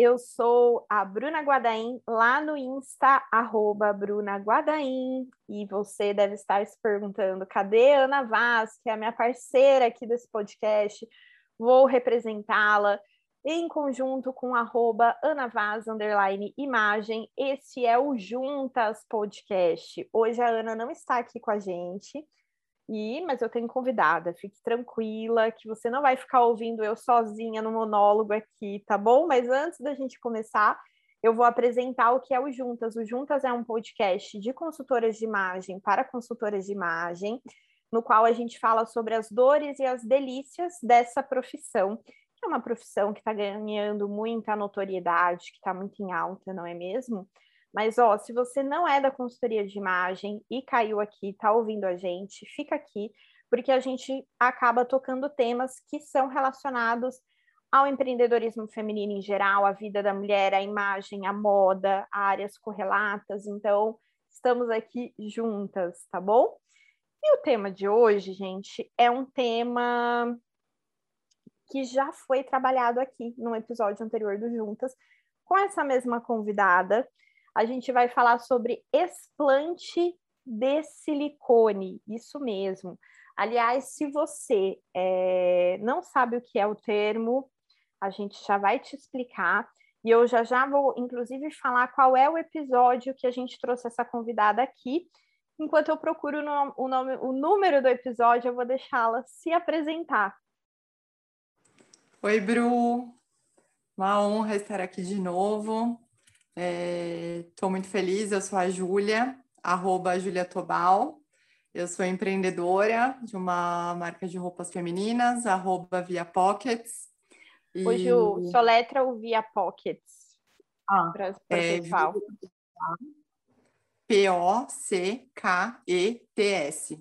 eu sou a Bruna Guadaim, lá no Insta, arroba Bruna Guadaim, e você deve estar se perguntando, cadê Ana Vaz, que é a minha parceira aqui desse podcast? Vou representá-la em conjunto com arroba Ana Vaz, underline imagem. Esse é o Juntas Podcast. Hoje a Ana não está aqui com a gente, mas eu tenho convidada, fique tranquila que você não vai ficar ouvindo eu sozinha no monólogo aqui, tá bom? Mas antes da gente começar, eu vou apresentar o que é o Juntas. O Juntas é um podcast de consultoras de imagem para consultoras de imagem, no qual a gente fala sobre as dores e as delícias dessa profissão, que é uma profissão que está ganhando muita notoriedade, que está muito em alta, não é mesmo? Mas, ó, se você não é da consultoria de imagem e caiu aqui, tá ouvindo a gente, fica aqui, porque a gente acaba tocando temas que são relacionados ao empreendedorismo feminino em geral, a vida da mulher, a imagem, a moda, áreas correlatas. Então, estamos aqui juntas, tá bom? E o tema de hoje, gente, é um tema que já foi trabalhado aqui no episódio anterior do Juntas, com essa mesma convidada, a gente vai falar sobre explante de silicone, isso mesmo. Aliás, se você é, não sabe o que é o termo, a gente já vai te explicar. E eu já já vou, inclusive, falar qual é o episódio que a gente trouxe essa convidada aqui. Enquanto eu procuro o, nome, o número do episódio, eu vou deixá-la se apresentar. Oi, Bru. Uma honra estar aqui de novo. Estou é, muito feliz, eu sou a Júlia, arroba Julia Tobal. Eu sou empreendedora de uma marca de roupas femininas, arroba Via Pockets. E... Ô, Ju, soletra o Via Pockets. Ah, pra, pra é, P-O-C-K-E-T-S,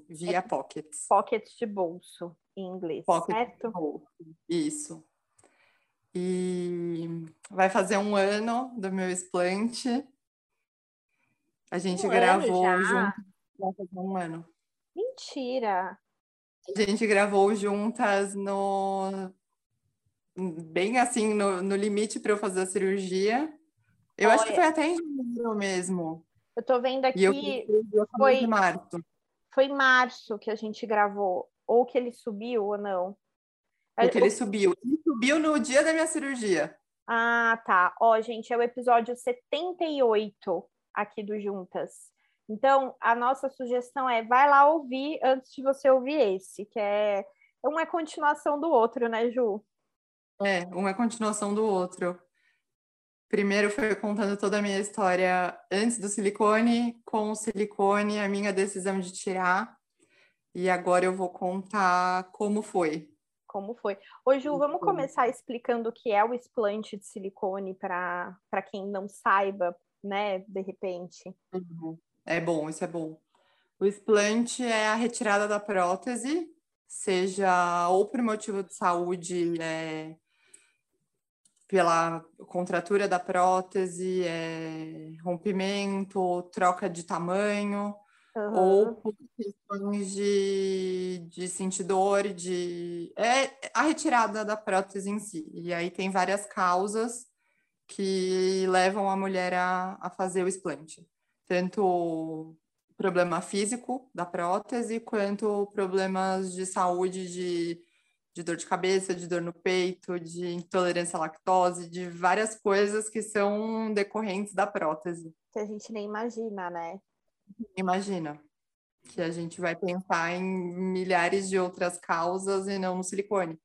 Via Pockets. Pockets de bolso, em inglês, Pocket certo? Bolso. Isso. E vai fazer um ano do meu explante. A gente um gravou junto. Vai fazer um ano. Mentira! A gente gravou juntas no. Bem assim, no, no limite para eu fazer a cirurgia. Eu Olha, acho que foi até em janeiro mesmo. Eu tô vendo aqui. Eu, foi março. Foi março que a gente gravou. Ou que ele subiu ou não. Porque ele subiu. Ele subiu no dia da minha cirurgia. Ah, tá. Ó, gente, é o episódio 78 aqui do Juntas. Então, a nossa sugestão é vai lá ouvir antes de você ouvir esse, que é uma é continuação do outro, né, Ju? É, uma é continuação do outro. Primeiro foi contando toda a minha história antes do silicone, com o silicone, a minha decisão de tirar. E agora eu vou contar como foi como foi. Ô, Ju, vamos começar explicando o que é o explante de silicone para quem não saiba, né, de repente. Uhum. É bom, isso é bom. O explante é a retirada da prótese, seja ou por motivo de saúde, é, pela contratura da prótese, é, rompimento, troca de tamanho, Uhum. Ou por questões de, de sentir dor, de. É a retirada da prótese em si. E aí tem várias causas que levam a mulher a, a fazer o explante. Tanto problema físico da prótese, quanto problemas de saúde, de, de dor de cabeça, de dor no peito, de intolerância à lactose, de várias coisas que são decorrentes da prótese. Que a gente nem imagina, né? Imagina que a gente vai pensar em milhares de outras causas e não no silicone.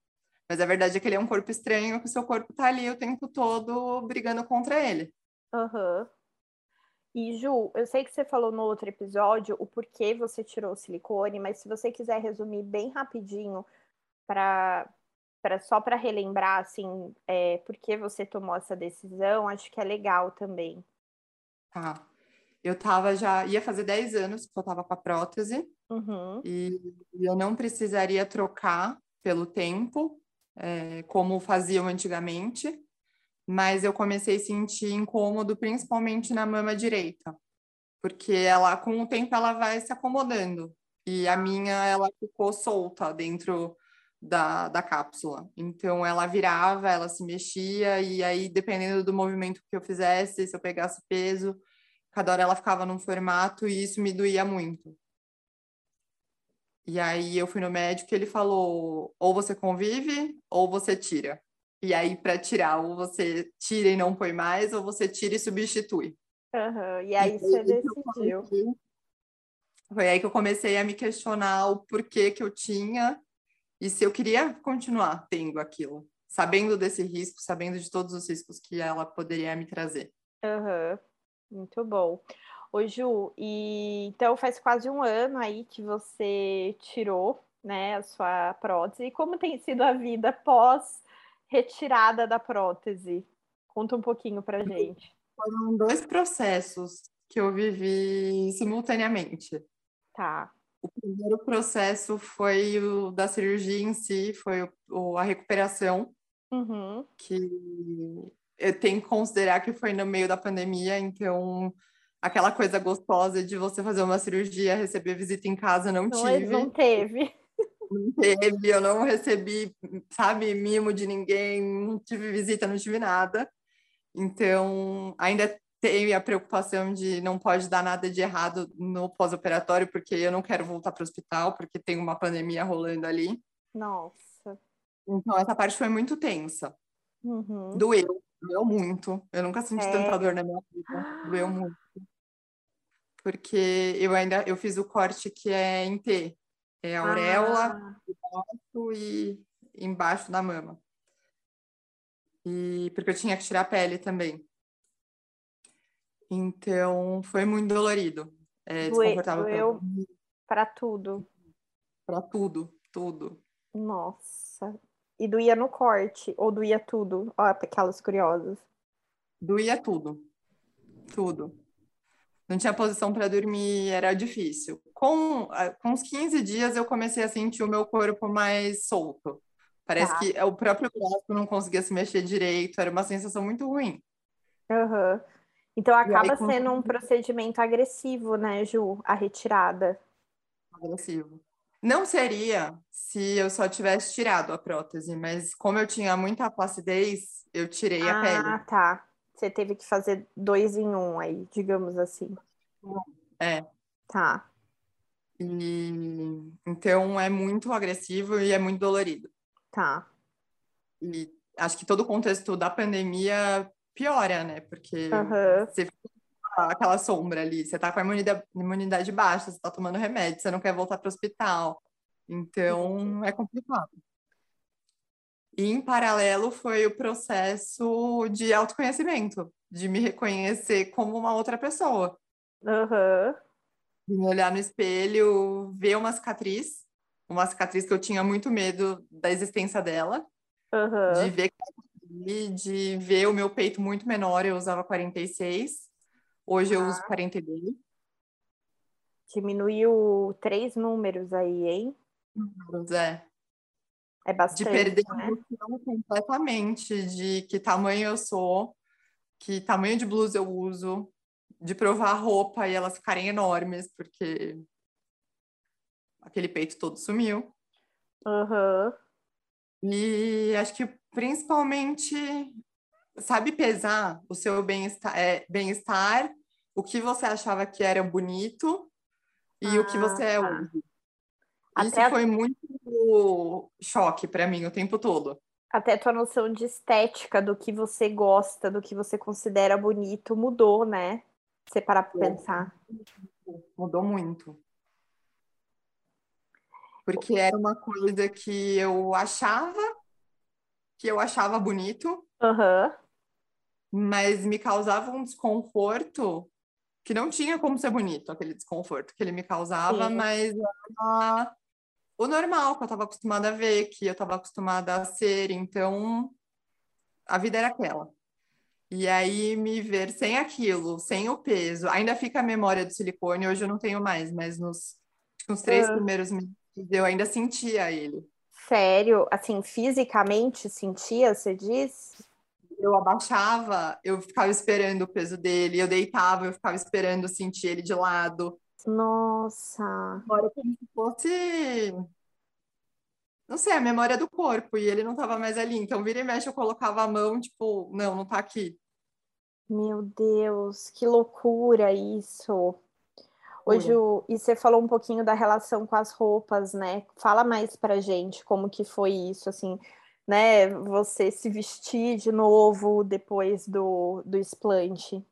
Mas a verdade é que ele é um corpo estranho, que o seu corpo está ali o tempo todo brigando contra ele. Aham. Uhum. E Ju, eu sei que você falou no outro episódio o porquê você tirou o silicone, mas se você quiser resumir bem rapidinho para só para relembrar assim, é, por que você tomou essa decisão, acho que é legal também. Tá eu tava já, ia fazer 10 anos que eu tava com a prótese, uhum. e eu não precisaria trocar pelo tempo, é, como faziam antigamente, mas eu comecei a sentir incômodo, principalmente na mama direita, porque ela, com o tempo, ela vai se acomodando, e a minha, ela ficou solta dentro da, da cápsula. Então, ela virava, ela se mexia, e aí, dependendo do movimento que eu fizesse, se eu pegasse peso, cada hora ela ficava num formato, e isso me doía muito. E aí, eu fui no médico e ele falou: ou você convive, ou você tira. E aí, para tirar, ou você tira e não põe mais, ou você tira e substitui. Uhum. E aí, e você decidiu. Foi aí que eu comecei a me questionar o porquê que eu tinha e se eu queria continuar tendo aquilo, sabendo desse risco, sabendo de todos os riscos que ela poderia me trazer. Uhum. Muito bom. Ô Ju, e então faz quase um ano aí que você tirou né, a sua prótese. E como tem sido a vida pós retirada da prótese? Conta um pouquinho pra gente. Foram dois processos que eu vivi simultaneamente. Tá. O primeiro processo foi o da cirurgia em si, foi o, a recuperação, uhum. que eu tenho que considerar que foi no meio da pandemia, então aquela coisa gostosa de você fazer uma cirurgia, receber visita em casa, não, não tive. Não teve. Não teve, eu não recebi, sabe, mimo de ninguém, não tive visita, não tive nada. Então, ainda tenho a preocupação de não pode dar nada de errado no pós-operatório, porque eu não quero voltar para o hospital, porque tem uma pandemia rolando ali. Nossa. Então, essa parte foi muito tensa. Uhum. Doeu, doeu muito. Eu nunca senti é. tanta dor na minha vida. Doeu muito. Porque eu ainda eu fiz o corte que é em T. É auréola, ah. embaixo e embaixo da mama. E porque eu tinha que tirar a pele também. Então, foi muito dolorido. É, desconfortável doeu para tudo. Para tudo, tudo. Nossa. E doía no corte? Ou doía tudo? Ó, aquelas curiosas. Doía tudo. Tudo. Não tinha posição para dormir, era difícil. Com, com uns 15 dias, eu comecei a sentir o meu corpo mais solto. Parece tá. que o próprio braço não conseguia se mexer direito, era uma sensação muito ruim. Uhum. Então acaba aí, sendo um procedimento agressivo, né, Ju, a retirada. Agressivo. Não seria se eu só tivesse tirado a prótese, mas como eu tinha muita placidez, eu tirei ah, a pele. Ah, tá. Você teve que fazer dois em um aí, digamos assim. É. Tá. E então é muito agressivo e é muito dolorido. Tá. E acho que todo o contexto da pandemia piora, né? Porque uhum. você fica aquela sombra ali, você tá com a imunidade, imunidade baixa, você tá tomando remédio, você não quer voltar para o hospital. Então, é complicado. E, em paralelo, foi o processo de autoconhecimento, de me reconhecer como uma outra pessoa. Uhum. De me olhar no espelho, ver uma cicatriz, uma cicatriz que eu tinha muito medo da existência dela, uhum. de ver de ver o meu peito muito menor, eu usava 46. Hoje ah. eu uso 42. Diminuiu três números aí, hein? Números, é. É bastante, De perder né? a noção completamente de que tamanho eu sou, que tamanho de blusa eu uso, de provar a roupa e elas ficarem enormes, porque aquele peito todo sumiu. Uhum. E acho que principalmente sabe pesar o seu bem-estar, é, bem-estar o que você achava que era bonito e ah, o que você é tá. hoje. Isso Até foi a... muito choque para mim o tempo todo. Até tua noção de estética, do que você gosta, do que você considera bonito, mudou, né? Você parar para pensar. Mudou muito. Porque era uma coisa que eu achava que eu achava bonito, uhum. Mas me causava um desconforto que não tinha como ser bonito, aquele desconforto que ele me causava, Sim. mas era o normal que eu estava acostumada a ver, que eu estava acostumada a ser, então a vida era aquela. E aí me ver sem aquilo, sem o peso, ainda fica a memória do silicone, hoje eu não tenho mais, mas nos, nos três uhum. primeiros meses eu ainda sentia ele. Sério? Assim, fisicamente sentia, você diz? Eu abaixava, eu ficava esperando o peso dele, eu deitava, eu ficava esperando sentir ele de lado. Nossa! Agora como se fosse não sei, a memória do corpo, e ele não estava mais ali. Então, vira e mexe, eu colocava a mão, tipo, não, não está aqui. Meu Deus, que loucura isso. Hoje, e você falou um pouquinho da relação com as roupas, né? Fala mais pra gente como que foi isso, assim, né? Você se vestir de novo depois do, do explante.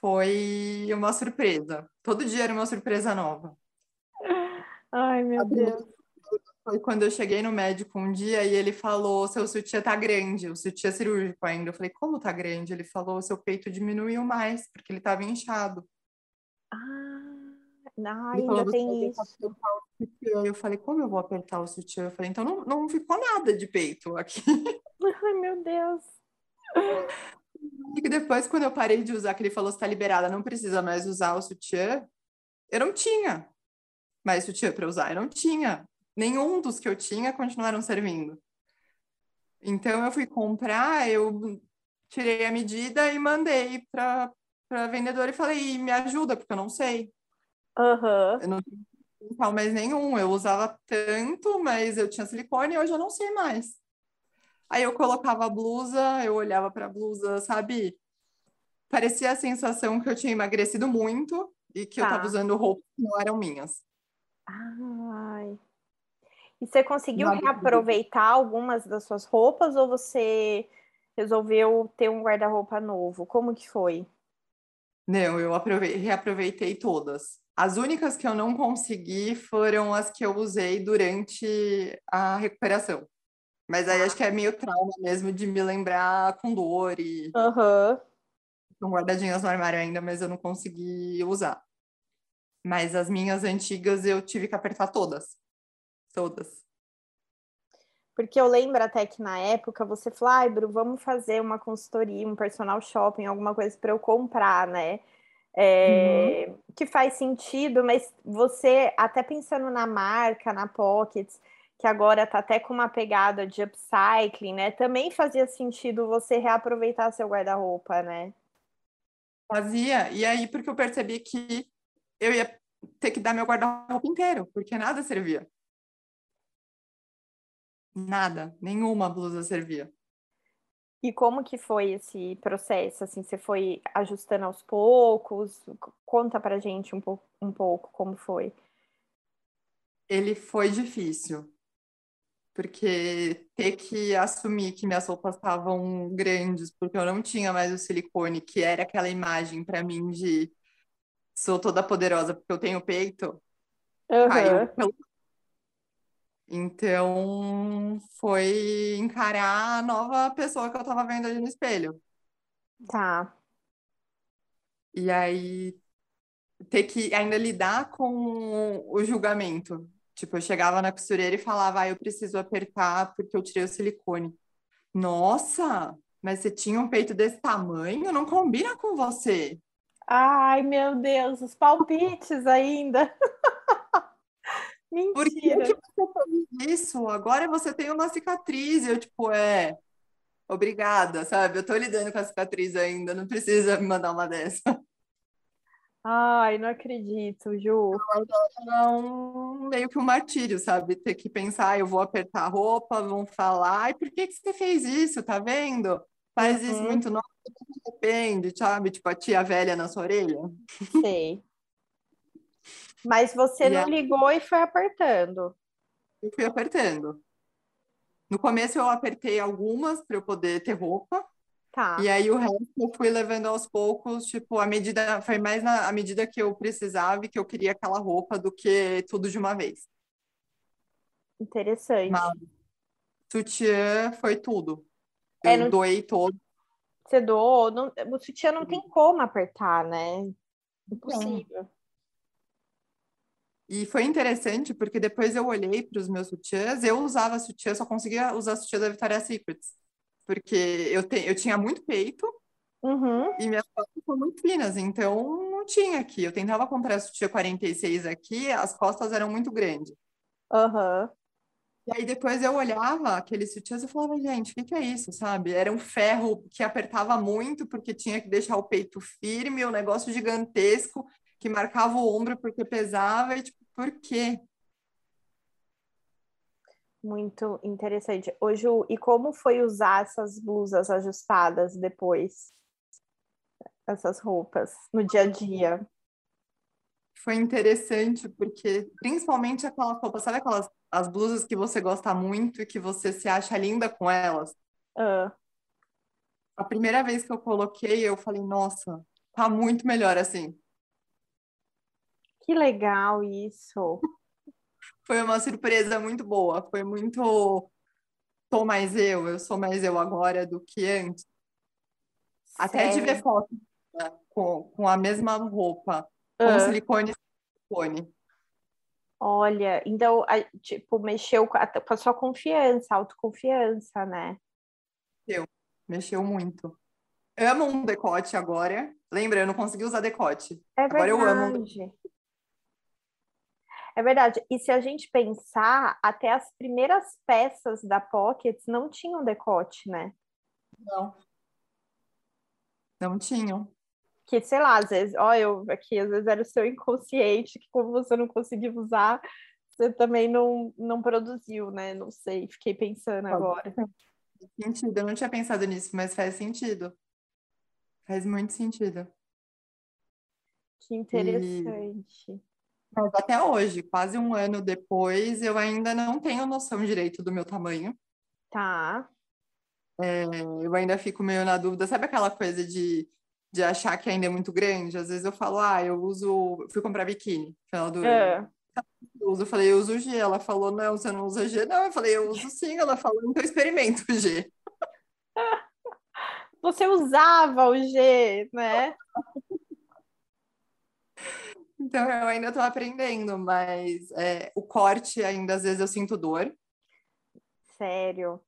Foi uma surpresa. Todo dia era uma surpresa nova. Ai, meu Deus. Foi quando eu cheguei no médico um dia e ele falou: seu sutiã tá grande, o sutiã cirúrgico ainda. Eu falei: como tá grande? Ele falou: seu peito diminuiu mais, porque ele tava inchado. Ah, ainda tem isso. Eu falei: como eu vou apertar o sutiã? Eu falei: então não, não ficou nada de peito aqui. Ai, meu Deus. E depois, quando eu parei de usar, que ele falou: está liberada, não precisa mais usar o sutiã, eu não tinha mais sutiã para usar, eu não tinha nenhum dos que eu tinha continuaram servindo. Então eu fui comprar, eu tirei a medida e mandei para a vendedora e falei, me ajuda, porque eu não sei. Uhum. Eu não tinha mais nenhum, eu usava tanto, mas eu tinha silicone e hoje eu não sei mais. Aí eu colocava a blusa, eu olhava para a blusa, sabe? Parecia a sensação que eu tinha emagrecido muito e que tá. eu estava usando roupas que não eram minhas. Ai. E você conseguiu reaproveitar algumas das suas roupas ou você resolveu ter um guarda-roupa novo? Como que foi? Não, eu reaproveitei todas. As únicas que eu não consegui foram as que eu usei durante a recuperação. Mas aí acho que é meio trauma mesmo de me lembrar com dor e. Aham. Uhum. Estão guardadinhas no armário ainda, mas eu não consegui usar. Mas as minhas antigas eu tive que apertar todas todas. Porque eu lembro até que na época você falou, ai, Bru, vamos fazer uma consultoria, um personal shopping, alguma coisa para eu comprar, né? É, uhum. Que faz sentido, mas você, até pensando na marca, na Pockets, que agora tá até com uma pegada de upcycling, né? Também fazia sentido você reaproveitar seu guarda-roupa, né? Fazia. E aí, porque eu percebi que eu ia ter que dar meu guarda-roupa inteiro, porque nada servia. Nada, nenhuma blusa servia. E como que foi esse processo? Assim, você foi ajustando aos poucos? Conta pra gente um, pouco, um pouco como foi. Ele foi difícil, porque ter que assumir que minhas roupas estavam grandes, porque eu não tinha mais o silicone, que era aquela imagem para mim de sou toda poderosa porque eu tenho peito, uhum. caiu pelo então, foi encarar a nova pessoa que eu estava vendo ali no espelho. Tá. E aí, ter que ainda lidar com o julgamento. Tipo, eu chegava na costureira e falava, ah, eu preciso apertar porque eu tirei o silicone. Nossa, mas você tinha um peito desse tamanho? Não combina com você. Ai, meu Deus, os palpites ainda. Mentira. Por que, você fez isso? Agora você tem uma cicatriz. Eu, tipo, é. Obrigada, sabe? Eu tô lidando com a cicatriz ainda, não precisa me mandar uma dessa. Ai, não acredito, Ju. É um, meio que um martírio, sabe? Ter que pensar, eu vou apertar a roupa, vão falar, e por que, que você fez isso? Tá vendo? Faz uhum. isso muito, não depende, sabe? Tipo, a tia velha na sua orelha. Sei. Mas você e não ligou e foi apertando. Eu fui apertando. No começo eu apertei algumas para eu poder ter roupa. Tá. E aí o resto eu fui levando aos poucos, tipo, a medida foi mais na a medida que eu precisava e que eu queria aquela roupa do que tudo de uma vez. Interessante. Mas sutiã foi tudo. É, eu é, não... doei todo. Você doou? Não... O sutiã não tem como apertar, né? Impossível. E foi interessante porque depois eu olhei para os meus sutiãs, eu usava sutiã, só conseguia usar sutiã da Victoria's Secrets, porque eu, te, eu tinha muito peito uhum. e minhas costas são muito finas, então não tinha aqui. Eu tentava comprar sutiã 46 aqui, as costas eram muito grandes. Uhum. E aí depois eu olhava aqueles sutiãs e falava, gente, o que, que, é isso, sabe? Era um ferro que apertava muito porque tinha que deixar o peito firme, um negócio gigantesco que marcava o ombro porque pesava e tipo, por quê? Muito interessante. Hoje, e como foi usar essas blusas ajustadas depois? Essas roupas no dia a dia? Foi interessante porque, principalmente aquelas roupas, sabe aquelas as blusas que você gosta muito e que você se acha linda com elas? Uh. A primeira vez que eu coloquei, eu falei, nossa, tá muito melhor assim. Que legal isso. Foi uma surpresa muito boa. Foi muito. Sou mais eu, eu sou mais eu agora do que antes. Até de ver foto né, com, com a mesma roupa, com silicone silicone. Olha, então, tipo, mexeu com a, com a sua confiança, autoconfiança, né? Mexeu, mexeu muito. amo um decote agora. Lembra, eu não consegui usar decote. É agora eu amo. É verdade. E se a gente pensar, até as primeiras peças da Pockets não tinham decote, né? Não. Não tinham. Que, sei lá, às vezes, ó, eu aqui, às vezes era o seu inconsciente, que como você não conseguiu usar, você também não, não produziu, né? Não sei, fiquei pensando agora. Faz sentido, eu não tinha pensado nisso, mas faz sentido. Faz muito sentido. Que interessante. E... Mas até hoje, quase um ano depois, eu ainda não tenho noção direito do meu tamanho. Tá. É, eu ainda fico meio na dúvida. Sabe aquela coisa de, de achar que ainda é muito grande? Às vezes eu falo, ah, eu uso. Fui comprar biquíni final do é. ano. Eu uso, eu falei, eu uso G. Ela falou, não, você não usa G. Não, eu falei, eu uso sim. Ela falou, então experimento o G. Você usava o G, né? Então, eu ainda estou aprendendo, mas é, o corte ainda às vezes eu sinto dor. Sério?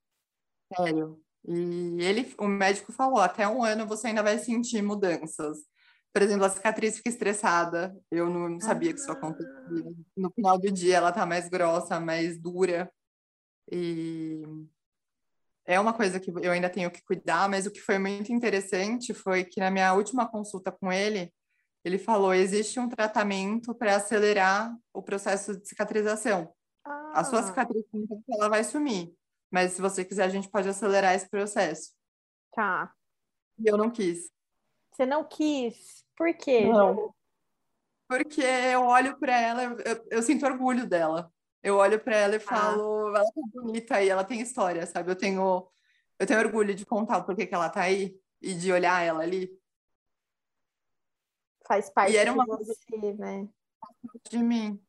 Sério. E ele, o médico falou, até um ano você ainda vai sentir mudanças. Por exemplo, a cicatriz fica estressada. Eu não sabia ah. que isso acontecia. No final do dia ela tá mais grossa, mais dura. E é uma coisa que eu ainda tenho que cuidar, mas o que foi muito interessante foi que na minha última consulta com ele, ele falou: existe um tratamento para acelerar o processo de cicatrização. Ah. A sua ah. cicatriz ela vai sumir, mas se você quiser, a gente pode acelerar esse processo. Tá. E eu não quis. Você não quis? Por quê? Não. Porque eu olho para ela, eu, eu, sinto orgulho dela. Eu olho para ela e ah. falo, ah. ela tá bonita e ela tem história, sabe? Eu tenho, eu tenho orgulho de contar o porquê que ela tá aí e de olhar ela ali faz parte de uma... você, né? De mim.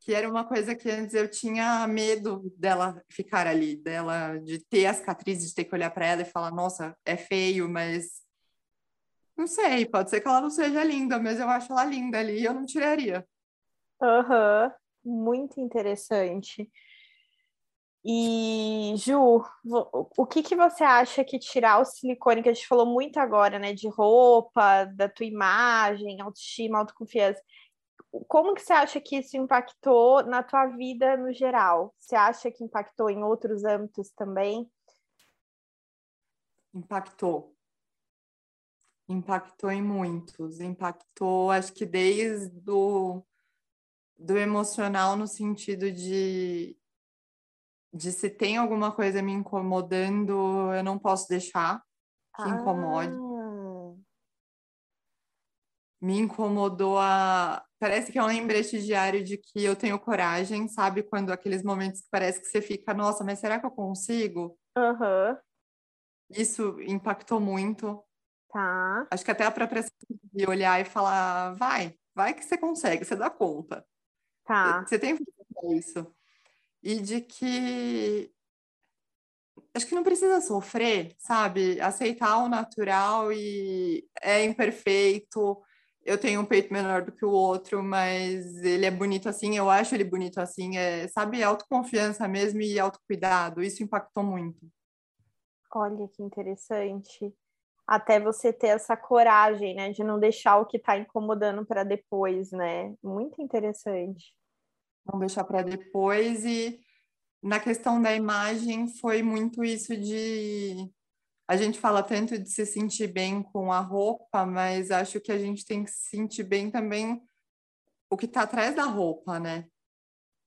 Que era uma coisa que antes eu tinha medo dela ficar ali, dela de ter as cicatrizes, de ter que olhar para ela e falar, nossa, é feio, mas não sei, pode ser que ela não seja linda, mas eu acho ela linda ali e eu não tiraria. Aham, uhum. muito interessante. E, Ju, o que, que você acha que tirar o silicone, que a gente falou muito agora, né, de roupa, da tua imagem, autoestima, autoconfiança, como que você acha que isso impactou na tua vida no geral? Você acha que impactou em outros âmbitos também? Impactou. Impactou em muitos. Impactou, acho que desde do, do emocional no sentido de de se tem alguma coisa me incomodando, eu não posso deixar que ah. incomode. Me incomodou a. Parece que é um lembrete diário de que eu tenho coragem, sabe? Quando aqueles momentos que parece que você fica, nossa, mas será que eu consigo? Uhum. Isso impactou muito. Tá. Acho que até a própria de olhar e falar, vai, vai que você consegue, você dá conta. Tá. Você tem isso e de que acho que não precisa sofrer, sabe? Aceitar o natural e é imperfeito. Eu tenho um peito menor do que o outro, mas ele é bonito assim, eu acho ele bonito assim, é, sabe, autoconfiança mesmo e autocuidado. Isso impactou muito. Olha que interessante. Até você ter essa coragem, né, de não deixar o que está incomodando para depois, né? Muito interessante não deixar para depois. E na questão da imagem, foi muito isso de. A gente fala tanto de se sentir bem com a roupa, mas acho que a gente tem que se sentir bem também o que está atrás da roupa, né?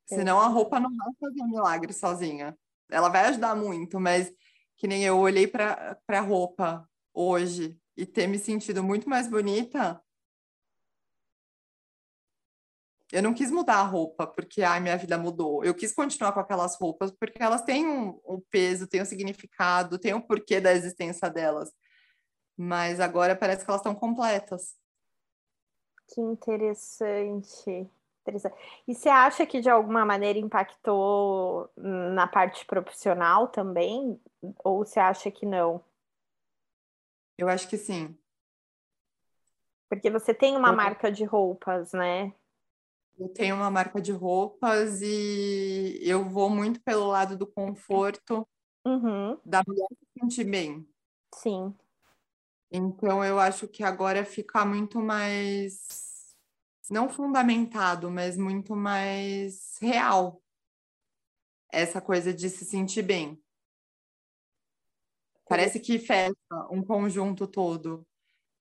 Senão a roupa não vai fazer um milagre sozinha. Ela vai ajudar muito, mas que nem eu olhei para a roupa hoje e ter me sentido muito mais bonita, eu não quis mudar a roupa porque ai, minha vida mudou. Eu quis continuar com aquelas roupas porque elas têm um, um peso, têm um significado, têm um porquê da existência delas. Mas agora parece que elas estão completas. Que interessante. interessante. E você acha que de alguma maneira impactou na parte profissional também? Ou você acha que não? Eu acho que sim. Porque você tem uma marca de roupas, né? Eu tenho uma marca de roupas e eu vou muito pelo lado do conforto uhum. da mulher se sentir bem. Sim. Então eu acho que agora fica muito mais não fundamentado, mas muito mais real essa coisa de se sentir bem. Parece que fecha um conjunto todo.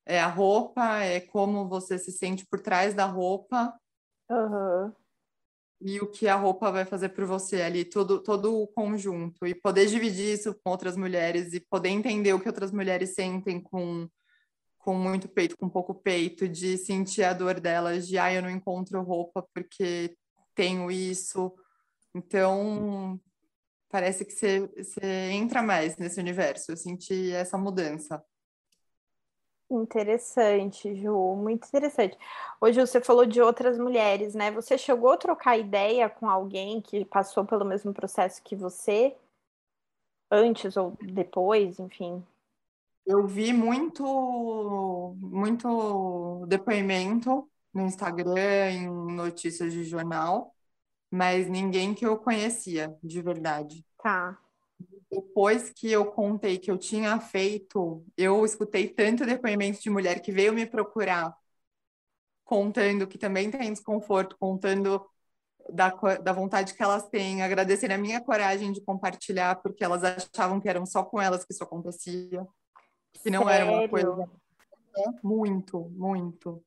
É a roupa, é como você se sente por trás da roupa Uhum. E o que a roupa vai fazer por você ali, todo, todo o conjunto. E poder dividir isso com outras mulheres e poder entender o que outras mulheres sentem com, com muito peito, com pouco peito, de sentir a dor delas, de ah, eu não encontro roupa porque tenho isso. Então, parece que você, entra mais nesse universo. Eu senti essa mudança. Interessante, Ju, muito interessante. Hoje você falou de outras mulheres, né? Você chegou a trocar ideia com alguém que passou pelo mesmo processo que você, antes ou depois, enfim? Eu vi muito, muito depoimento no Instagram, em notícias de jornal, mas ninguém que eu conhecia de verdade. Tá depois que eu contei que eu tinha feito, eu escutei tanto depoimento de mulher que veio me procurar, contando que também tem desconforto, contando da, da vontade que elas têm, agradecendo a minha coragem de compartilhar, porque elas achavam que eram só com elas que isso acontecia, que não Sério? era uma coisa. É, muito, muito.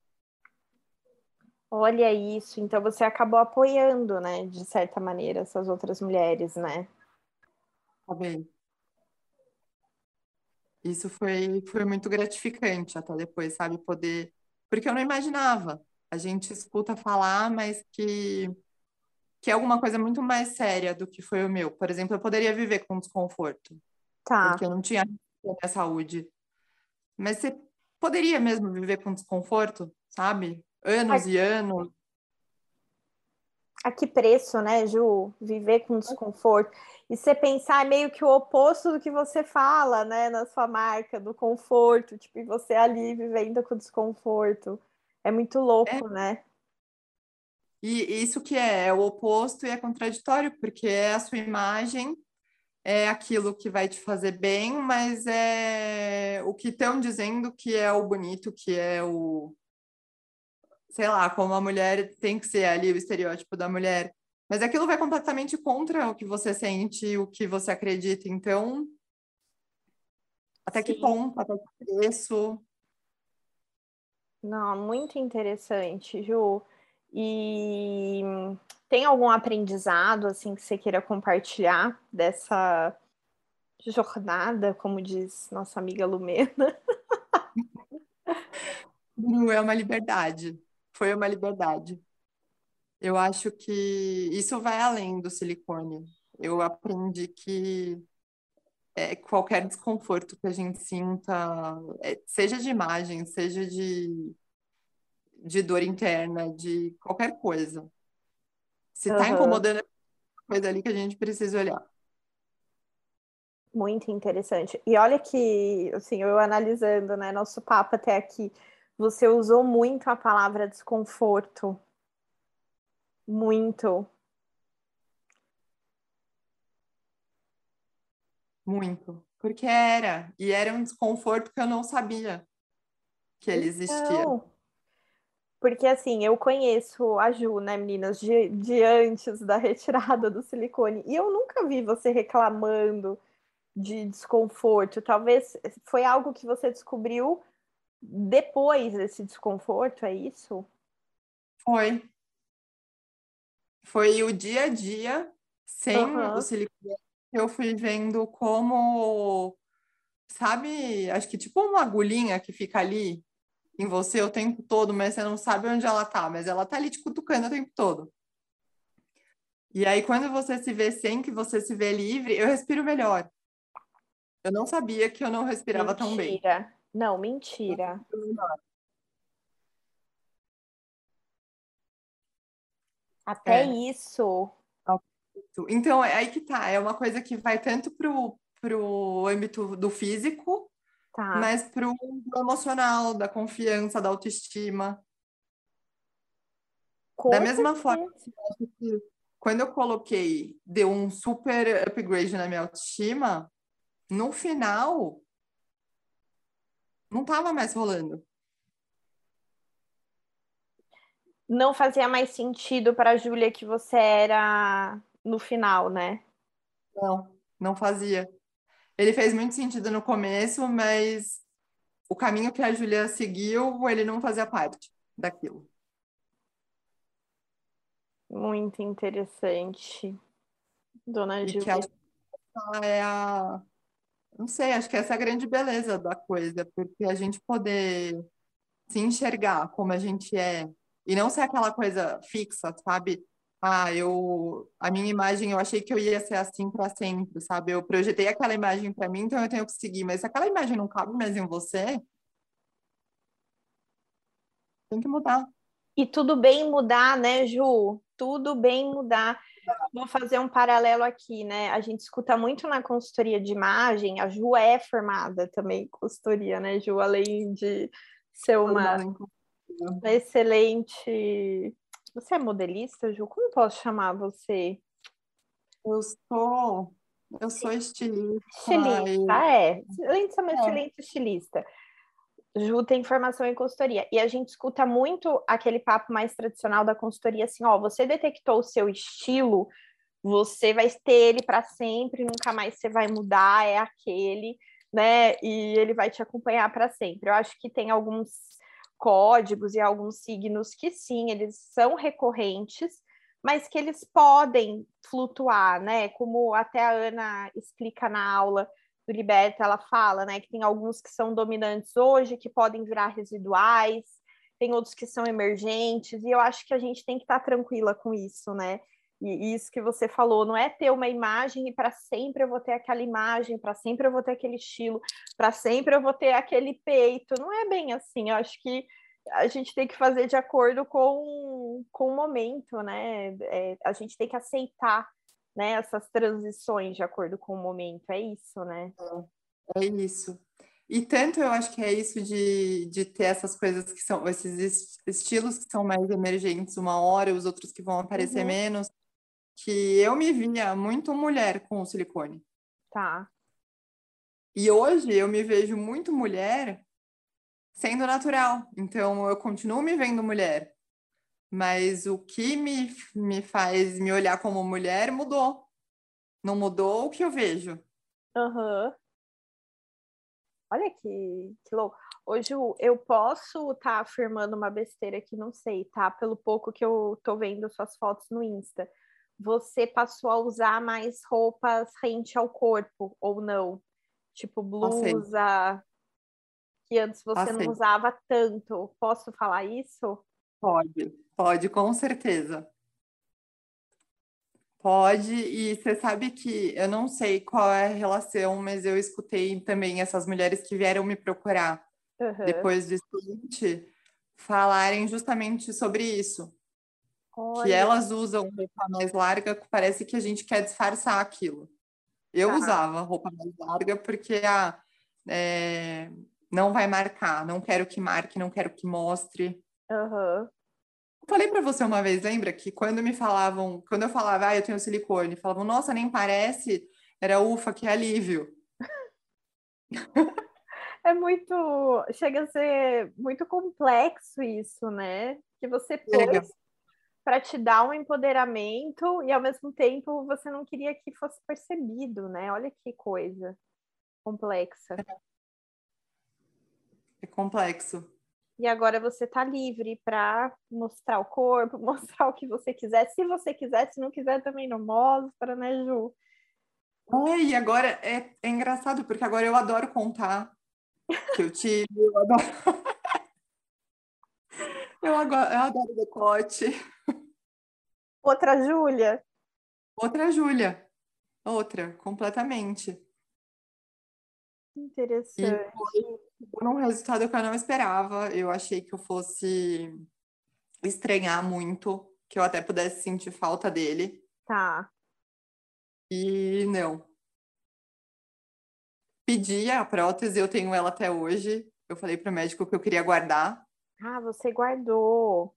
Olha isso, então você acabou apoiando, né, de certa maneira, essas outras mulheres, né? Tá Isso foi, foi muito gratificante até depois, sabe? Poder. Porque eu não imaginava. A gente escuta falar, mas que, que é alguma coisa muito mais séria do que foi o meu. Por exemplo, eu poderia viver com desconforto. Tá. Porque eu não tinha a saúde. Mas você poderia mesmo viver com desconforto, sabe? Anos e anos. A que preço, né, Ju? Viver com desconforto e você pensar meio que o oposto do que você fala, né, na sua marca, do conforto, tipo, e você ali vivendo com desconforto. É muito louco, é. né? E isso que é, é o oposto e é contraditório, porque é a sua imagem, é aquilo que vai te fazer bem, mas é o que estão dizendo que é o bonito, que é o. Sei lá, como a mulher tem que ser ali, o estereótipo da mulher mas aquilo vai completamente contra o que você sente, o que você acredita. Então, até Sim. que ponto, até que preço? Não, muito interessante, Ju. E tem algum aprendizado assim que você queira compartilhar dessa jornada, como diz nossa amiga Lumena? é uma liberdade. Foi uma liberdade. Eu acho que isso vai além do silicone. Eu aprendi que é, qualquer desconforto que a gente sinta, é, seja de imagem, seja de, de dor interna, de qualquer coisa. Se está uhum. incomodando, é coisa ali que a gente precisa olhar. Muito interessante. E olha que, assim, eu analisando, né, nosso papo até aqui, você usou muito a palavra desconforto muito. Muito. Porque era. E era um desconforto que eu não sabia que ele existia. Então, porque assim, eu conheço a Ju, né, meninas, de, de antes da retirada do silicone. E eu nunca vi você reclamando de desconforto. Talvez foi algo que você descobriu depois desse desconforto, é isso? Foi. foi o dia a dia, sem uhum. o silicone, eu fui vendo como, sabe, acho que tipo uma agulhinha que fica ali em você o tempo todo, mas você não sabe onde ela tá, mas ela tá ali te cutucando o tempo todo. E aí, quando você se vê sem, que você se vê livre, eu respiro melhor. Eu não sabia que eu não respirava mentira. tão bem. Não, mentira. Até é. isso. Então, é aí que tá. É uma coisa que vai tanto pro, pro âmbito do físico, tá. mas pro emocional, da confiança, da autoestima. Com da mesma forma que quando eu coloquei, deu um super upgrade na minha autoestima, no final não tava mais rolando. Não fazia mais sentido para a Júlia que você era no final, né? Não, não fazia. Ele fez muito sentido no começo, mas o caminho que a Júlia seguiu, ele não fazia parte daquilo. Muito interessante, dona Júlia. é a não sei, acho que essa é a grande beleza da coisa, porque a gente poder se enxergar como a gente é e não ser aquela coisa fixa, sabe? Ah, eu a minha imagem eu achei que eu ia ser assim para sempre, sabe? Eu projetei aquela imagem para mim, então eu tenho que seguir, mas se aquela imagem não cabe mais em você, tem que mudar. E tudo bem mudar, né, Ju? Tudo bem mudar. Vou fazer um paralelo aqui, né? A gente escuta muito na consultoria de imagem, a Ju é formada também em consultoria, né, Ju? Além de ser uma, uma excelente. Você é modelista, Ju? Como posso chamar você? Eu sou. Eu sou estilista. Estilista, é. Além de ser uma é. excelente estilista. Ju tem formação em consultoria. E a gente escuta muito aquele papo mais tradicional da consultoria, assim, ó, você detectou o seu estilo, você vai ter ele para sempre, nunca mais você vai mudar, é aquele, né? E ele vai te acompanhar para sempre. Eu acho que tem alguns códigos e alguns signos que sim, eles são recorrentes, mas que eles podem flutuar, né? Como até a Ana explica na aula, do Liberta, ela fala, né, que tem alguns que são dominantes hoje, que podem virar residuais, tem outros que são emergentes, e eu acho que a gente tem que estar tranquila com isso, né? E isso que você falou, não é ter uma imagem e para sempre eu vou ter aquela imagem, para sempre eu vou ter aquele estilo, para sempre eu vou ter aquele peito. Não é bem assim. Eu acho que a gente tem que fazer de acordo com, com o momento, né? É, a gente tem que aceitar né, essas transições de acordo com o momento, é isso, né? É, é isso. E tanto eu acho que é isso de, de ter essas coisas que são, esses estilos que são mais emergentes uma hora, os outros que vão aparecer uhum. menos, que eu me via muito mulher com o silicone. Tá. E hoje eu me vejo muito mulher sendo natural. Então eu continuo me vendo mulher mas o que me, me faz me olhar como mulher mudou. Não mudou o que eu vejo. Uhum. Olha que, que louco. Hoje eu posso estar tá afirmando uma besteira que não sei, tá? Pelo pouco que eu tô vendo suas fotos no Insta. Você passou a usar mais roupas rente ao corpo, ou não? Tipo blusa, Passei. que antes você Passei. não usava tanto. Posso falar isso? Pode. Pode, com certeza. Pode, e você sabe que eu não sei qual é a relação, mas eu escutei também essas mulheres que vieram me procurar uhum. depois do estudante falarem justamente sobre isso. Olha. Que elas usam roupa mais larga, parece que a gente quer disfarçar aquilo. Eu tá. usava roupa mais larga porque a, ah, é, não vai marcar, não quero que marque, não quero que mostre. Uhum falei para você uma vez, lembra que quando me falavam, quando eu falava, ah, eu tenho silicone, falavam, nossa, nem parece, era ufa, que alívio. É muito, chega a ser muito complexo isso, né? Que você pôs para te dar um empoderamento e ao mesmo tempo você não queria que fosse percebido, né? Olha que coisa complexa. É complexo. E agora você tá livre para mostrar o corpo, mostrar o que você quiser. Se você quiser, se não quiser, também não mostra, né, Ju? É, e agora é, é engraçado, porque agora eu adoro contar que eu tive, eu adoro. eu, agora, eu adoro decote. Outra Júlia? Outra Júlia. Outra, completamente. Interessante. E foi um resultado que eu não esperava. Eu achei que eu fosse estranhar muito, que eu até pudesse sentir falta dele. Tá. E não. Pedi a prótese, eu tenho ela até hoje. Eu falei para o médico que eu queria guardar. Ah, você guardou.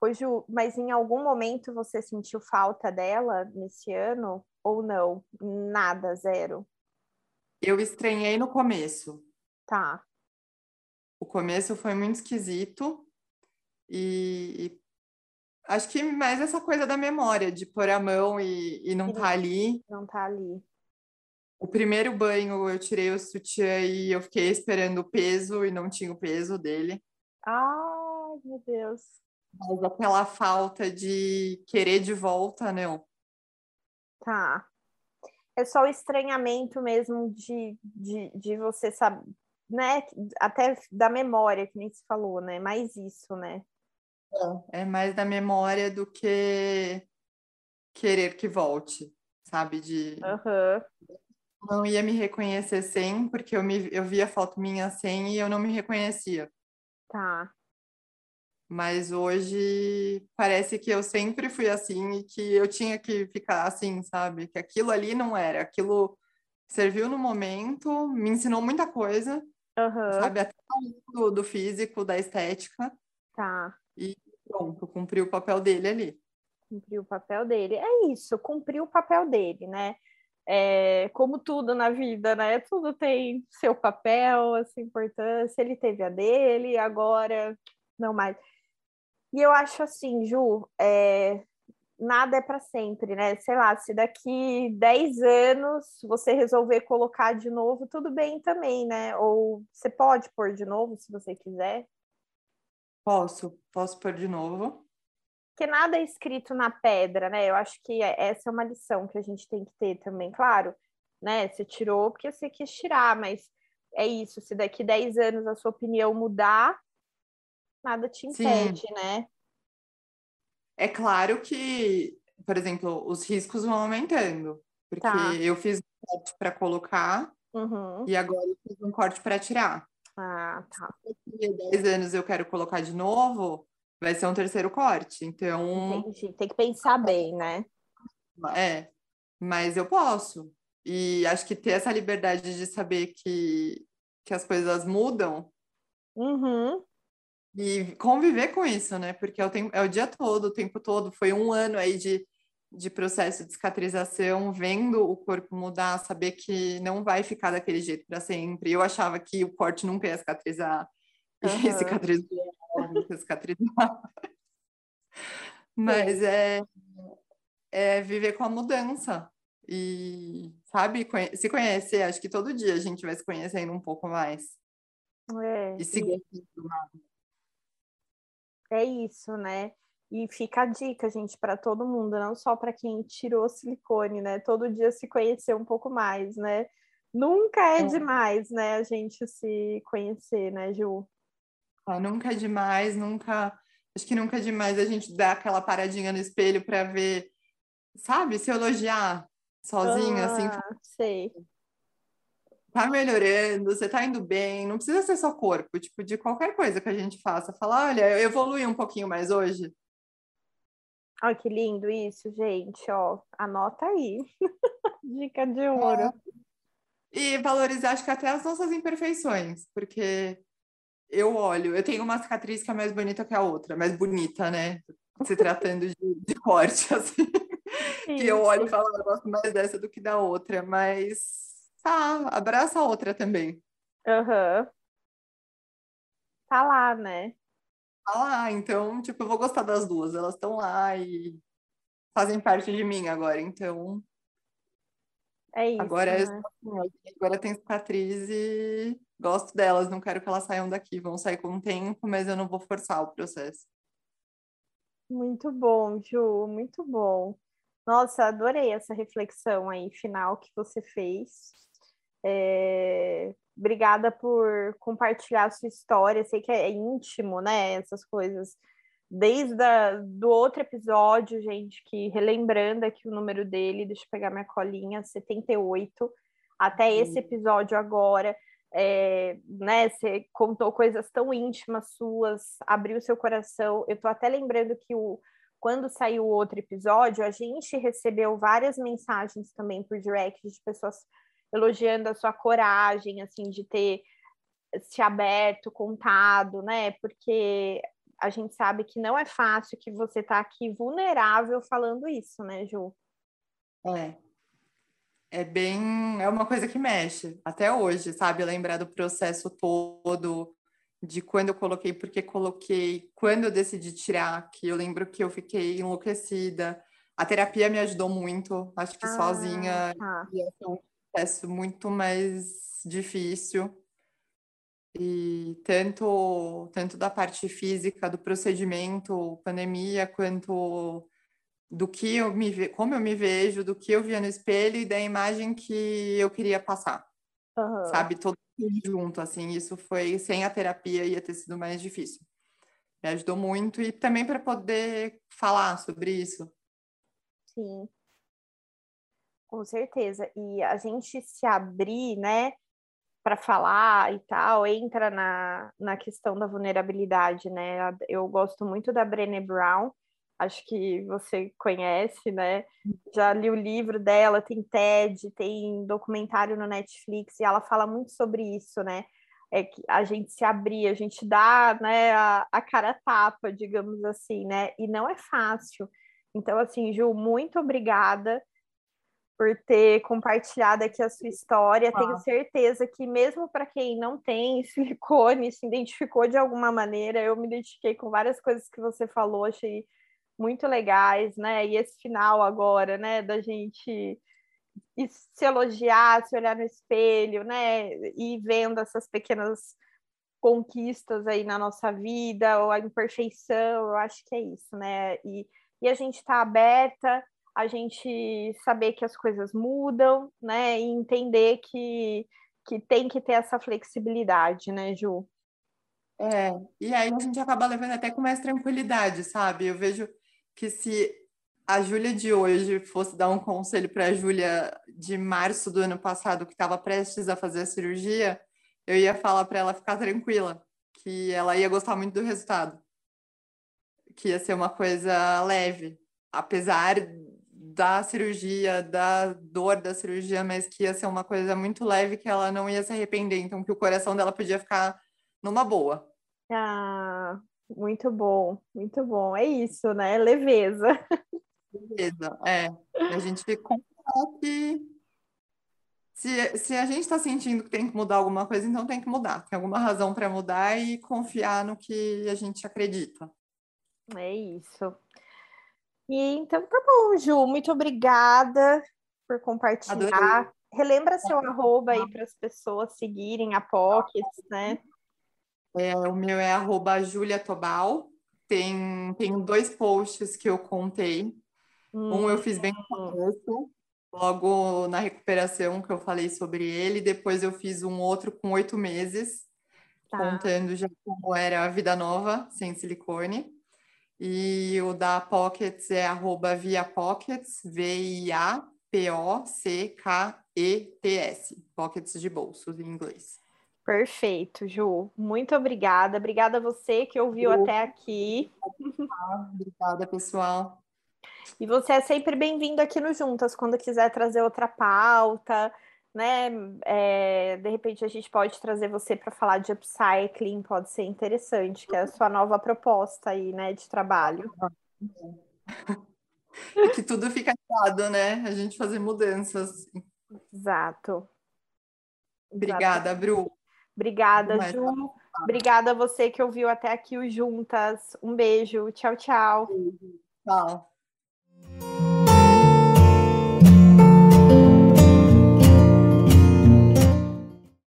Ô, Ju, mas em algum momento você sentiu falta dela nesse ano ou não? Nada, zero. Eu estranhei no começo. Tá. O começo foi muito esquisito e, acho que mais essa coisa da memória, de pôr a mão e, e não tá ali. Não tá ali. O primeiro banho eu tirei o sutiã e eu fiquei esperando o peso e não tinha o peso dele. Ai, meu Deus. Mas aquela falta de querer de volta, não. Tá. É só o estranhamento mesmo de, de, de você saber, né? Até da memória, que nem se falou, né? Mais isso, né? É mais da memória do que querer que volte, sabe? De uhum. não ia me reconhecer sem, porque eu, me, eu via foto minha sem e eu não me reconhecia. Tá. Mas hoje parece que eu sempre fui assim e que eu tinha que ficar assim, sabe? Que aquilo ali não era, aquilo serviu no momento, me ensinou muita coisa, uhum. sabe? Até do, do físico, da estética. Tá. E pronto, cumpriu o papel dele ali. Cumpriu o papel dele. É isso, cumpriu o papel dele, né? É, como tudo na vida, né? Tudo tem seu papel, a sua importância. Ele teve a dele, agora não mais. E eu acho assim, Ju, é, nada é para sempre, né? Sei lá, se daqui 10 anos você resolver colocar de novo, tudo bem também, né? Ou você pode pôr de novo se você quiser. Posso, posso pôr de novo. Porque nada é escrito na pedra, né? Eu acho que é, essa é uma lição que a gente tem que ter também, claro, né? Você tirou porque você quis tirar, mas é isso, se daqui 10 anos a sua opinião mudar, nada te impede, Sim. né? É claro que, por exemplo, os riscos vão aumentando, porque tá. eu fiz um corte para colocar uhum. e agora eu fiz um corte para tirar. Ah, tá. Se daqui 10 anos eu quero colocar de novo, vai ser um terceiro corte. Então. Entendi. Tem que pensar bem, né? É, mas eu posso. E acho que ter essa liberdade de saber que, que as coisas mudam uhum. E conviver com isso, né? Porque é o, tempo, é o dia todo, o tempo todo. Foi um ano aí de, de processo de cicatrização, vendo o corpo mudar, saber que não vai ficar daquele jeito para sempre. Eu achava que o corte nunca ia cicatrizar. Uhum. E cicatrizou, nunca cicatrizar. Mas é, é viver com a mudança. E, sabe, se conhecer, acho que todo dia a gente vai se conhecendo um pouco mais. É, e se gostando mais. É isso, né? E fica a dica, gente, para todo mundo, não só para quem tirou silicone, né? Todo dia se conhecer um pouco mais, né? Nunca é, é. demais, né? A gente se conhecer, né, Ju? Ah, nunca é demais, nunca. Acho que nunca é demais a gente dar aquela paradinha no espelho para ver, sabe? Se elogiar sozinha, assim. ah, assim. Sei tá melhorando, você tá indo bem, não precisa ser só corpo, tipo, de qualquer coisa que a gente faça. Falar, olha, eu evolui um pouquinho mais hoje. Olha que lindo isso, gente, ó, anota aí. Dica de ouro. É. E valorizar, acho que até as nossas imperfeições, porque eu olho, eu tenho uma cicatriz que é mais bonita que a outra, mais bonita, né? Se tratando de, de corte, assim. que eu olho e falo, ah, eu gosto mais dessa do que da outra, mas Tá, abraça a outra também. Aham. Uhum. Tá lá, né? Tá lá, então, tipo, eu vou gostar das duas. Elas estão lá e fazem parte de mim agora, então. É isso. Agora, né? é, agora tem cicatriz e gosto delas, não quero que elas saiam daqui, vão sair com o tempo, mas eu não vou forçar o processo. Muito bom, Ju, muito bom. Nossa, adorei essa reflexão aí final que você fez. É... Obrigada por compartilhar a sua história. Sei que é íntimo, né? Essas coisas. Desde a, do outro episódio, gente, que relembrando aqui o número dele, deixa eu pegar minha colinha, 78, até uhum. esse episódio agora. É, né, você contou coisas tão íntimas suas, abriu seu coração. Eu tô até lembrando que o, quando saiu o outro episódio, a gente recebeu várias mensagens também por direct de pessoas elogiando a sua coragem, assim, de ter se aberto, contado, né? Porque a gente sabe que não é fácil que você tá aqui vulnerável falando isso, né, Ju? É. É bem, é uma coisa que mexe até hoje, sabe? Lembrar do processo todo, de quando eu coloquei, porque coloquei, quando eu decidi tirar, que eu lembro que eu fiquei enlouquecida. A terapia me ajudou muito, acho que ah, sozinha tá. ia ser um processo muito mais difícil. E tanto, tanto da parte física, do procedimento, pandemia, quanto do que eu me como eu me vejo, do que eu via no espelho e da imagem que eu queria passar. Uhum. Sabe, todo junto, assim, isso foi sem a terapia ia ter sido mais difícil. Me ajudou muito e também para poder falar sobre isso. Sim. Com certeza. E a gente se abrir, né, para falar e tal, entra na, na questão da vulnerabilidade, né? Eu gosto muito da Brené Brown, acho que você conhece, né? Já li o livro dela, tem TED, tem documentário no Netflix, e ela fala muito sobre isso, né? É que a gente se abrir, a gente dá né, a, a cara tapa, digamos assim, né? E não é fácil. Então, assim, Ju, muito obrigada por ter compartilhado aqui a sua história. Ah. Tenho certeza que, mesmo para quem não tem silicone, se identificou de alguma maneira, eu me identifiquei com várias coisas que você falou, achei muito legais, né? E esse final agora, né, da gente se elogiar, se olhar no espelho, né? E vendo essas pequenas conquistas aí na nossa vida, ou a imperfeição, eu acho que é isso, né? E, e a gente tá aberta, a gente saber que as coisas mudam, né? E entender que, que tem que ter essa flexibilidade, né, Ju? É, e aí a gente acaba levando até com mais tranquilidade, sabe? Eu vejo que se a Júlia de hoje fosse dar um conselho para a Júlia de março do ano passado, que estava prestes a fazer a cirurgia, eu ia falar para ela ficar tranquila, que ela ia gostar muito do resultado. Que ia ser uma coisa leve, apesar da cirurgia, da dor da cirurgia, mas que ia ser uma coisa muito leve que ela não ia se arrepender, então que o coração dela podia ficar numa boa. Ah, muito bom, muito bom. É isso, né? Leveza. Leveza, é. A gente ficou que se, se a gente está sentindo que tem que mudar alguma coisa, então tem que mudar. Tem alguma razão para mudar e confiar no que a gente acredita. É isso. E então tá bom, Ju. Muito obrigada por compartilhar. Adorei. Relembra seu arroba aí para as pessoas seguirem a Pockets, né? É, o meu é arroba Julia Tobal. Tem, tem dois posts que eu contei. Hum. Um eu fiz bem no começo, logo na recuperação que eu falei sobre ele. Depois eu fiz um outro com oito meses, tá. contando já como era a vida nova, sem silicone. E o da Pockets é arroba via Pockets, V-I-A-P-O-C-K-E-T-S. Pockets de bolsos em inglês. Perfeito, Ju. Muito obrigada. Obrigada a você que ouviu Ju. até aqui. Obrigada, pessoal. E você é sempre bem-vindo aqui no Juntas, quando quiser trazer outra pauta, né? É, de repente a gente pode trazer você para falar de upcycling, pode ser interessante, que é a sua nova proposta aí, né, de trabalho. E que tudo fica ligado, né? A gente fazer mudanças. Exato. Obrigada, Bru. Obrigada, Ju. Obrigada a você que ouviu até aqui o Juntas. Um beijo. Tchau, tchau. Tchau.